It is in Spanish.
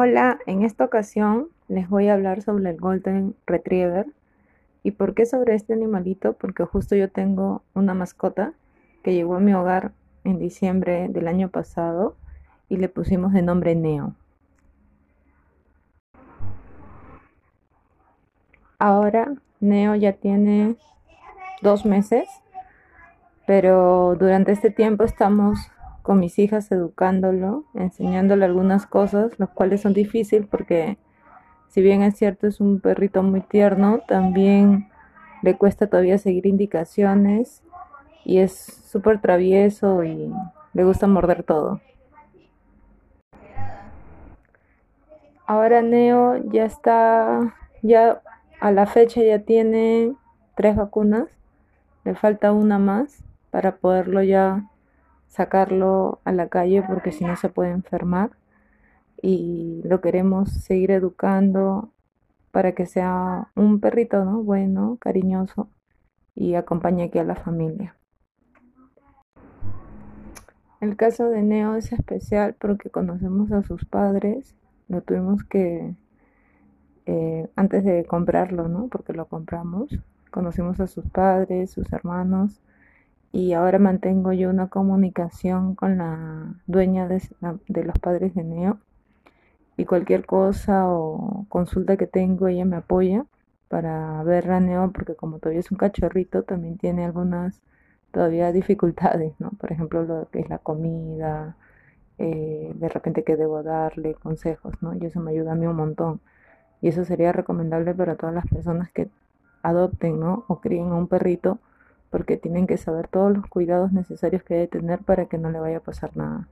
Hola, en esta ocasión les voy a hablar sobre el Golden Retriever. ¿Y por qué sobre este animalito? Porque justo yo tengo una mascota que llegó a mi hogar en diciembre del año pasado y le pusimos de nombre Neo. Ahora Neo ya tiene dos meses, pero durante este tiempo estamos con mis hijas educándolo, enseñándole algunas cosas, las cuales son difíciles porque si bien es cierto es un perrito muy tierno, también le cuesta todavía seguir indicaciones y es súper travieso y le gusta morder todo. Ahora Neo ya está, ya a la fecha ya tiene tres vacunas, le falta una más para poderlo ya sacarlo a la calle porque si no se puede enfermar y lo queremos seguir educando para que sea un perrito, ¿no? Bueno, cariñoso y acompañe aquí a la familia. El caso de Neo es especial porque conocemos a sus padres, lo tuvimos que, eh, antes de comprarlo, ¿no? Porque lo compramos, conocimos a sus padres, sus hermanos y ahora mantengo yo una comunicación con la dueña de, los padres de Neo y cualquier cosa o consulta que tengo ella me apoya para ver a Neo porque como todavía es un cachorrito también tiene algunas todavía dificultades, ¿no? Por ejemplo lo que es la comida, eh, de repente que debo darle consejos, ¿no? Y eso me ayuda a mí un montón. Y eso sería recomendable para todas las personas que adopten, ¿no? O críen a un perrito porque tienen que saber todos los cuidados necesarios que debe tener para que no le vaya a pasar nada.